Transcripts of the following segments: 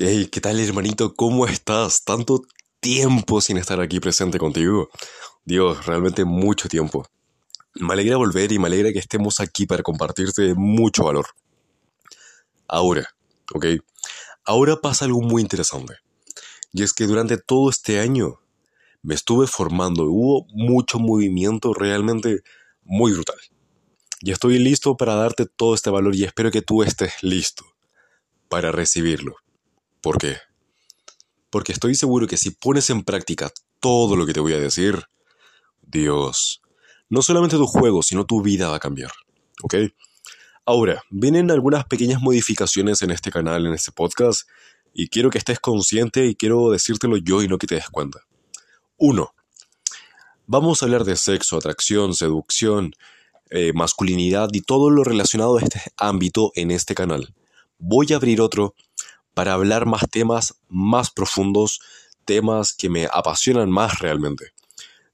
Hey, ¿qué tal hermanito? ¿Cómo estás? Tanto tiempo sin estar aquí presente contigo. Dios, realmente mucho tiempo. Me alegra volver y me alegra que estemos aquí para compartirte mucho valor. Ahora, ¿ok? Ahora pasa algo muy interesante. Y es que durante todo este año me estuve formando. Hubo mucho movimiento realmente muy brutal. Y estoy listo para darte todo este valor y espero que tú estés listo para recibirlo. ¿Por qué? Porque estoy seguro que si pones en práctica todo lo que te voy a decir, Dios, no solamente tu juego, sino tu vida va a cambiar. ¿Ok? Ahora, vienen algunas pequeñas modificaciones en este canal, en este podcast, y quiero que estés consciente y quiero decírtelo yo y no que te des cuenta. Uno, vamos a hablar de sexo, atracción, seducción, eh, masculinidad y todo lo relacionado a este ámbito en este canal. Voy a abrir otro para hablar más temas más profundos, temas que me apasionan más realmente.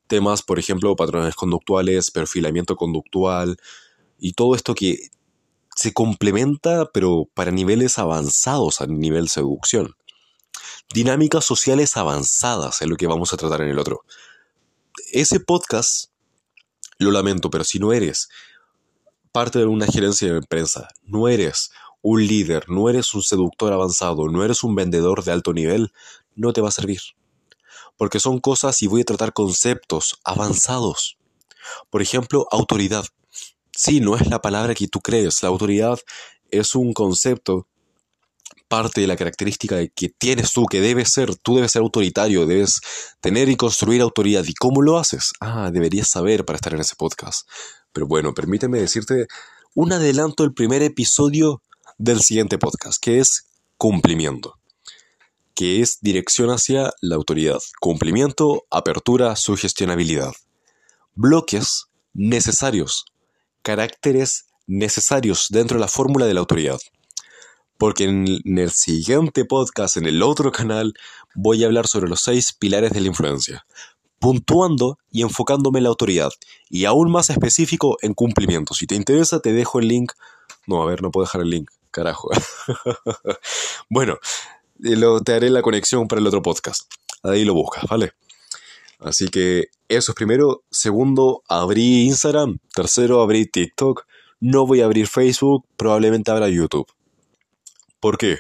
Temas, por ejemplo, patrones conductuales, perfilamiento conductual y todo esto que se complementa, pero para niveles avanzados a nivel seducción. Dinámicas sociales avanzadas es lo que vamos a tratar en el otro. Ese podcast, lo lamento, pero si no eres parte de una gerencia de prensa, no eres un líder, no eres un seductor avanzado, no eres un vendedor de alto nivel, no te va a servir. Porque son cosas y voy a tratar conceptos avanzados. Por ejemplo, autoridad. Sí, no es la palabra que tú crees. La autoridad es un concepto, parte de la característica que tienes tú, que debes ser. Tú debes ser autoritario, debes tener y construir autoridad. ¿Y cómo lo haces? Ah, deberías saber para estar en ese podcast. Pero bueno, permíteme decirte un adelanto del primer episodio del siguiente podcast, que es cumplimiento, que es dirección hacia la autoridad, cumplimiento, apertura, sugestionabilidad, bloques necesarios, caracteres necesarios dentro de la fórmula de la autoridad. Porque en el siguiente podcast, en el otro canal, voy a hablar sobre los seis pilares de la influencia, puntuando y enfocándome en la autoridad, y aún más específico en cumplimiento. Si te interesa, te dejo el link. No, a ver, no puedo dejar el link carajo. bueno, lo, te haré la conexión para el otro podcast. Ahí lo buscas, ¿vale? Así que eso es primero. Segundo, abrí Instagram. Tercero, abrí TikTok. No voy a abrir Facebook, probablemente abra YouTube. ¿Por qué?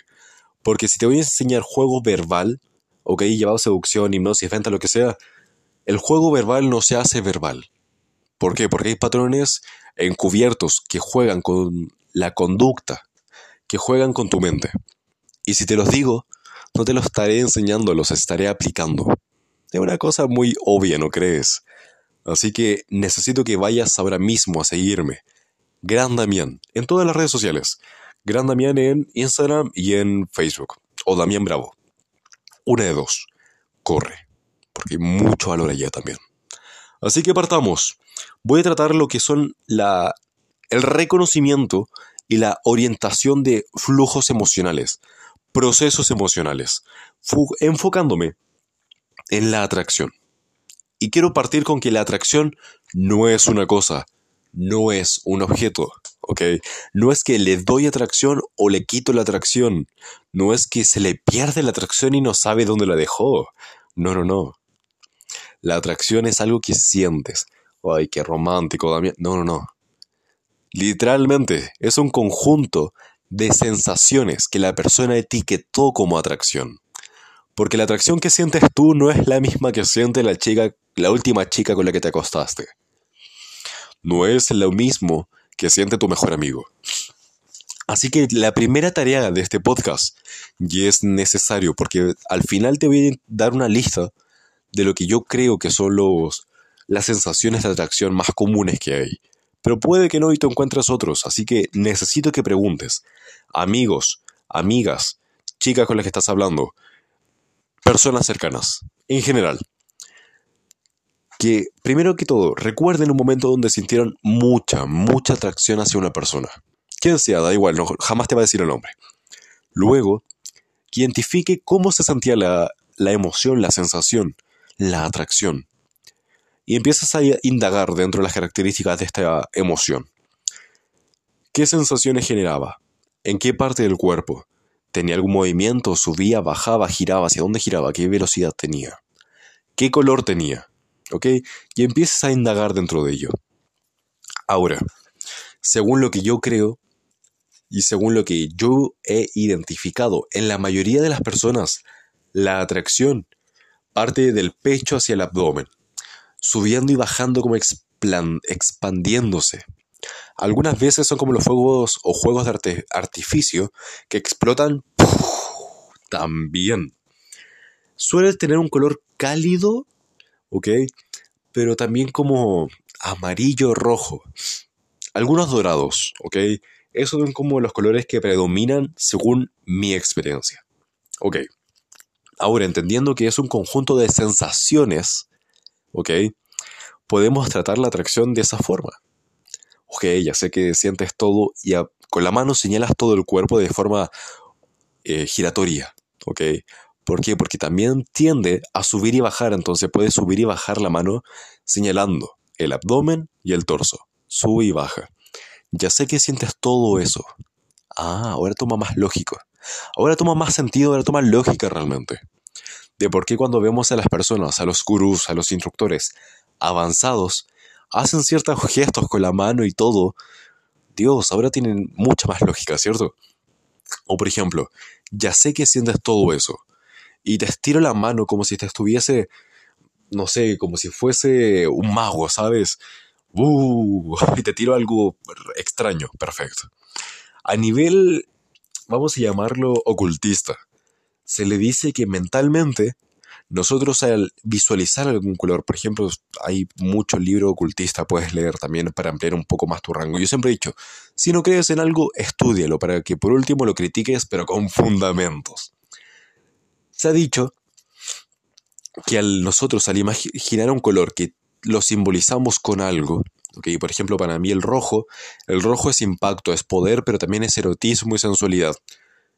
Porque si te voy a enseñar juego verbal, ok, llevado seducción, hipnosis, venta, lo que sea, el juego verbal no se hace verbal. ¿Por qué? Porque hay patrones encubiertos que juegan con la conducta que juegan con tu mente. Y si te los digo, no te los estaré enseñando, los estaré aplicando. Es una cosa muy obvia, ¿no crees? Así que necesito que vayas ahora mismo a seguirme. Gran Damián, en todas las redes sociales. Gran Damián en Instagram y en Facebook. O Damián Bravo. Una de dos. Corre. Porque hay mucho valor allá también. Así que partamos. Voy a tratar lo que son la, el reconocimiento y la orientación de flujos emocionales, procesos emocionales, enfocándome en la atracción. Y quiero partir con que la atracción no es una cosa, no es un objeto, ¿ok? No es que le doy atracción o le quito la atracción, no es que se le pierde la atracción y no sabe dónde la dejó. No, no, no. La atracción es algo que sientes. Ay, qué romántico, Damián. No, no, no. Literalmente, es un conjunto de sensaciones que la persona etiquetó como atracción. Porque la atracción que sientes tú no es la misma que siente la chica, la última chica con la que te acostaste. No es lo mismo que siente tu mejor amigo. Así que la primera tarea de este podcast, y es necesario, porque al final te voy a dar una lista de lo que yo creo que son los, las sensaciones de atracción más comunes que hay. Pero puede que no y te encuentres otros, así que necesito que preguntes. Amigos, amigas, chicas con las que estás hablando, personas cercanas, en general. Que primero que todo, recuerden un momento donde sintieron mucha, mucha atracción hacia una persona. Quien sea, da igual, jamás te va a decir el nombre. Luego, que identifique cómo se sentía la emoción, la sensación, la atracción y empiezas a indagar dentro de las características de esta emoción. ¿Qué sensaciones generaba? ¿En qué parte del cuerpo? ¿Tenía algún movimiento? ¿Subía, bajaba, giraba? ¿Hacia dónde giraba? ¿Qué velocidad tenía? ¿Qué color tenía? ¿Ok? Y empiezas a indagar dentro de ello. Ahora, según lo que yo creo y según lo que yo he identificado en la mayoría de las personas, la atracción parte del pecho hacia el abdomen, subiendo y bajando como expandiéndose. Algunas veces son como los fuegos o juegos de artificio que explotan también. Suele tener un color cálido, ¿ok? Pero también como amarillo rojo. Algunos dorados, ¿ok? Esos son como los colores que predominan según mi experiencia. Ok. Ahora, entendiendo que es un conjunto de sensaciones, ¿ok? Podemos tratar la atracción de esa forma. Ok, ya sé que sientes todo y con la mano señalas todo el cuerpo de forma eh, giratoria, ¿ok? ¿Por qué? Porque también tiende a subir y bajar, entonces puedes subir y bajar la mano señalando el abdomen y el torso. Sube y baja. Ya sé que sientes todo eso. Ah, ahora toma más lógico. Ahora toma más sentido, ahora toma lógica realmente. De por qué cuando vemos a las personas, a los gurús, a los instructores avanzados, hacen ciertos gestos con la mano y todo. Dios, ahora tienen mucha más lógica, ¿cierto? O por ejemplo, ya sé que sientes todo eso. Y te estiro la mano como si te estuviese, no sé, como si fuese un mago, ¿sabes? Uh, y te tiro algo extraño, perfecto. A nivel vamos a llamarlo ocultista. Se le dice que mentalmente nosotros al visualizar algún color, por ejemplo, hay mucho libro ocultista, puedes leer también para ampliar un poco más tu rango. Yo siempre he dicho, si no crees en algo, estúdialo para que por último lo critiques, pero con fundamentos. Se ha dicho que al nosotros al imaginar un color que lo simbolizamos con algo, por ejemplo, para mí el rojo, el rojo es impacto, es poder, pero también es erotismo y sensualidad.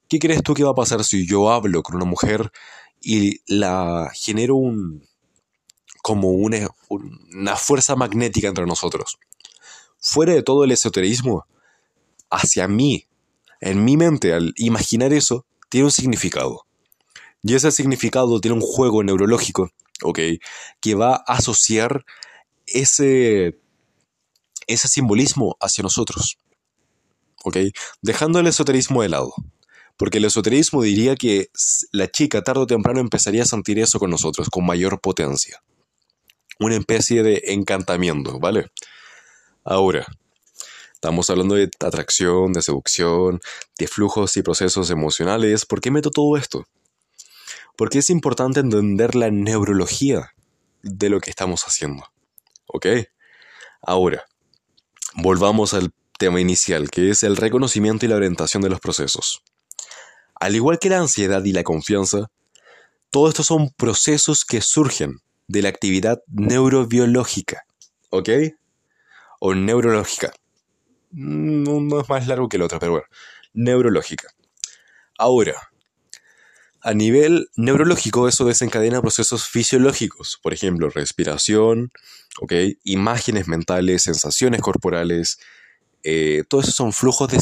¿Qué crees tú que va a pasar si yo hablo con una mujer y la genero un como una, una fuerza magnética entre nosotros? Fuera de todo el esoterismo, hacia mí, en mi mente, al imaginar eso, tiene un significado. Y ese significado tiene un juego neurológico, ¿ok? Que va a asociar ese ese simbolismo hacia nosotros. ¿Ok? Dejando el esoterismo de lado. Porque el esoterismo diría que la chica tarde o temprano empezaría a sentir eso con nosotros, con mayor potencia. Una especie de encantamiento, ¿vale? Ahora, estamos hablando de atracción, de seducción, de flujos y procesos emocionales. ¿Por qué meto todo esto? Porque es importante entender la neurología de lo que estamos haciendo. ¿Ok? Ahora, Volvamos al tema inicial, que es el reconocimiento y la orientación de los procesos. Al igual que la ansiedad y la confianza, todos estos son procesos que surgen de la actividad neurobiológica, ¿ok? O neurológica. Mm, uno es más largo que el otro, pero bueno, neurológica. Ahora, a nivel neurológico eso desencadena procesos fisiológicos, por ejemplo, respiración, Imágenes mentales, sensaciones corporales, eh, todo eso son flujos de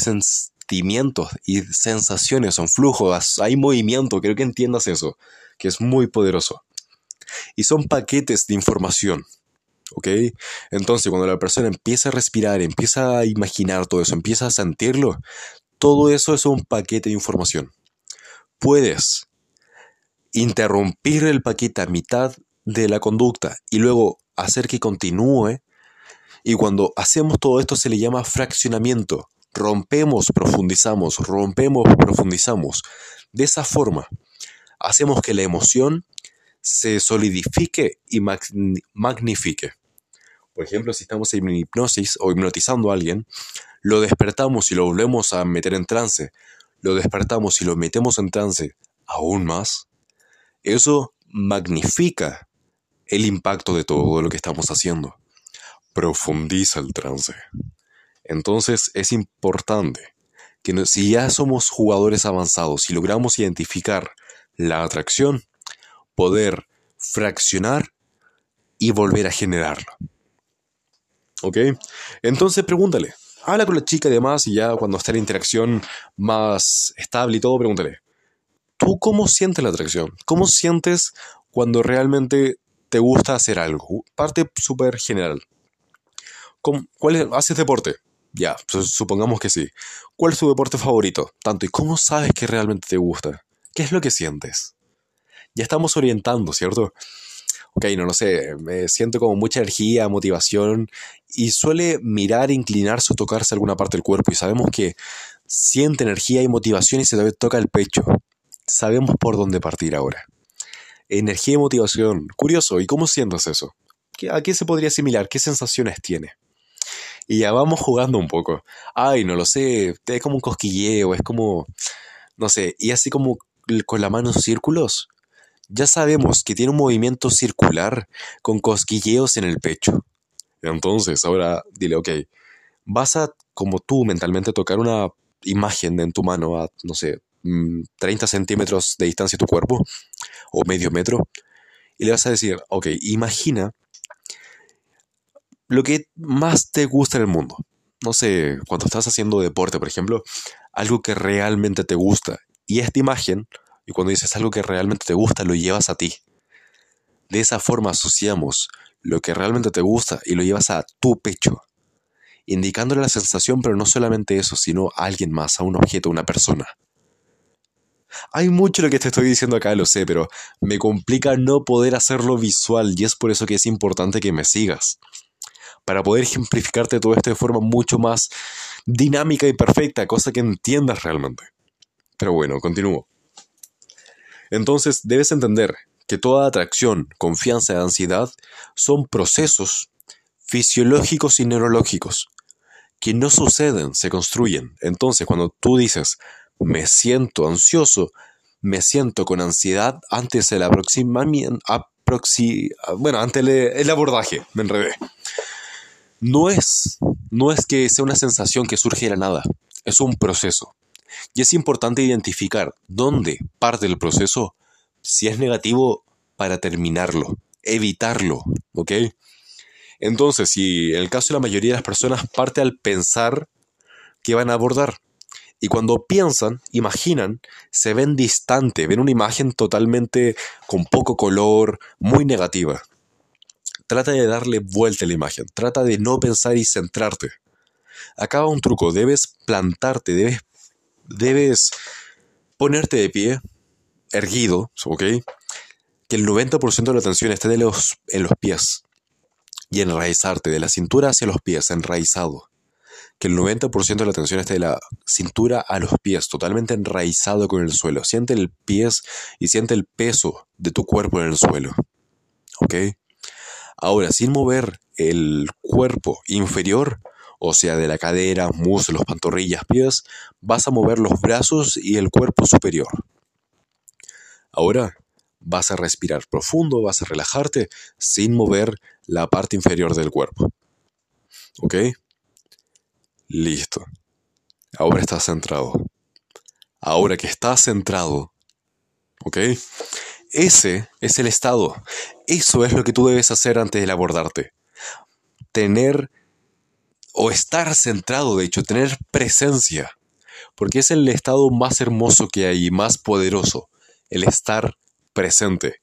sentimientos y sensaciones, son flujos, hay movimiento, creo que entiendas eso, que es muy poderoso. Y son paquetes de información, ¿ok? Entonces, cuando la persona empieza a respirar, empieza a imaginar todo eso, empieza a sentirlo, todo eso es un paquete de información. Puedes interrumpir el paquete a mitad de la conducta y luego hacer que continúe. Y cuando hacemos todo esto se le llama fraccionamiento. Rompemos, profundizamos, rompemos, profundizamos. De esa forma, hacemos que la emoción se solidifique y magnifique. Por ejemplo, si estamos en hipnosis o hipnotizando a alguien, lo despertamos y lo volvemos a meter en trance, lo despertamos y lo metemos en trance aún más, eso magnifica el impacto de todo lo que estamos haciendo. Profundiza el trance. Entonces es importante que si ya somos jugadores avanzados y logramos identificar la atracción, poder fraccionar y volver a generarlo. ¿Ok? Entonces pregúntale. Habla con la chica y demás y ya cuando esté la interacción más estable y todo, pregúntale. ¿Tú cómo sientes la atracción? ¿Cómo sientes cuando realmente te gusta hacer algo? Parte súper general. ¿Cuál es, ¿Haces deporte? Ya, supongamos que sí. ¿Cuál es tu deporte favorito? Tanto, ¿y cómo sabes que realmente te gusta? ¿Qué es lo que sientes? Ya estamos orientando, ¿cierto? Ok, no lo sé, me siento como mucha energía, motivación y suele mirar, inclinarse o tocarse alguna parte del cuerpo y sabemos que siente energía y motivación y se toca el pecho. Sabemos por dónde partir ahora. Energía y motivación. Curioso, ¿y cómo sientes eso? ¿A qué se podría asimilar? ¿Qué sensaciones tiene? Y ya vamos jugando un poco. Ay, no lo sé, es como un cosquilleo, es como, no sé, y así como con la mano círculos. Ya sabemos que tiene un movimiento circular con cosquilleos en el pecho. Entonces, ahora dile, ok, vas a, como tú mentalmente, tocar una imagen en tu mano a, no sé, 30 mm, centímetros de distancia de tu cuerpo, o medio metro, y le vas a decir, ok, imagina lo que más te gusta en el mundo. No sé, cuando estás haciendo deporte, por ejemplo, algo que realmente te gusta. Y esta imagen, y cuando dices algo que realmente te gusta, lo llevas a ti. De esa forma asociamos lo que realmente te gusta y lo llevas a tu pecho, indicándole la sensación, pero no solamente eso, sino a alguien más, a un objeto, a una persona. Hay mucho lo que te estoy diciendo acá, lo sé, pero me complica no poder hacerlo visual y es por eso que es importante que me sigas para poder ejemplificarte todo esto de forma mucho más dinámica y perfecta, cosa que entiendas realmente. Pero bueno, continúo. Entonces debes entender que toda atracción, confianza y ansiedad son procesos fisiológicos y neurológicos que no suceden, se construyen. Entonces, cuando tú dices, me siento ansioso, me siento con ansiedad antes del aproximamiento, bueno, ante el, el abordaje, me enredé no es, no es que sea una sensación que surge de la nada, es un proceso. Y es importante identificar dónde parte el proceso, si es negativo, para terminarlo, evitarlo, ¿ok? Entonces, si en el caso de la mayoría de las personas parte al pensar que van a abordar, y cuando piensan, imaginan, se ven distante, ven una imagen totalmente con poco color, muy negativa. Trata de darle vuelta a la imagen, trata de no pensar y centrarte. Acaba un truco, debes plantarte, debes, debes ponerte de pie, erguido, ¿ok? Que el 90% de la atención esté de los, en los pies y enraizarte, de la cintura hacia los pies, enraizado. Que el 90% de la atención esté de la cintura a los pies, totalmente enraizado con el suelo. Siente el pies y siente el peso de tu cuerpo en el suelo. ¿Ok? Ahora, sin mover el cuerpo inferior, o sea, de la cadera, muslos, pantorrillas, pies, vas a mover los brazos y el cuerpo superior. Ahora, vas a respirar profundo, vas a relajarte sin mover la parte inferior del cuerpo. ¿Ok? Listo. Ahora estás centrado. Ahora que estás centrado, ¿ok? Ese es el estado. Eso es lo que tú debes hacer antes de abordarte. Tener o estar centrado, de hecho, tener presencia. Porque es el estado más hermoso que hay y más poderoso. El estar presente.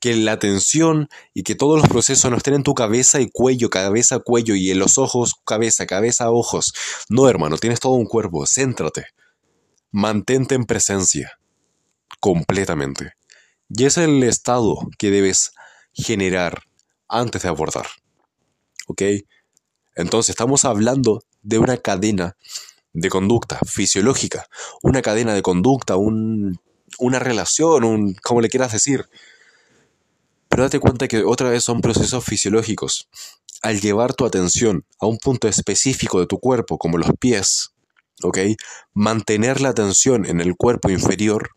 Que la atención y que todos los procesos no estén en tu cabeza y cuello, cabeza, cuello y en los ojos, cabeza, cabeza, ojos. No, hermano, tienes todo un cuerpo. Céntrate. Mantente en presencia. Completamente. Y es el estado que debes generar antes de abordar. ¿Ok? Entonces estamos hablando de una cadena de conducta fisiológica, una cadena de conducta, una relación, un, como le quieras decir. Pero date cuenta que otra vez son procesos fisiológicos. Al llevar tu atención a un punto específico de tu cuerpo, como los pies, ¿ok? Mantener la atención en el cuerpo inferior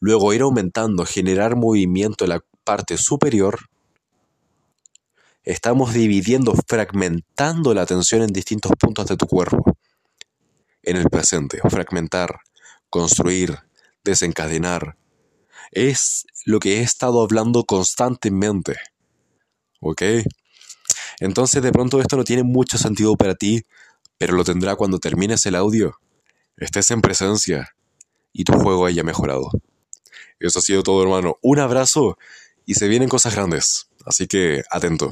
luego ir aumentando, generar movimiento en la parte superior, estamos dividiendo, fragmentando la atención en distintos puntos de tu cuerpo. En el presente, fragmentar, construir, desencadenar. Es lo que he estado hablando constantemente. ¿Ok? Entonces de pronto esto no tiene mucho sentido para ti, pero lo tendrá cuando termines el audio. Estés en presencia, y tu juego haya mejorado. Eso ha sido todo, hermano. Un abrazo y se vienen cosas grandes. Así que atento.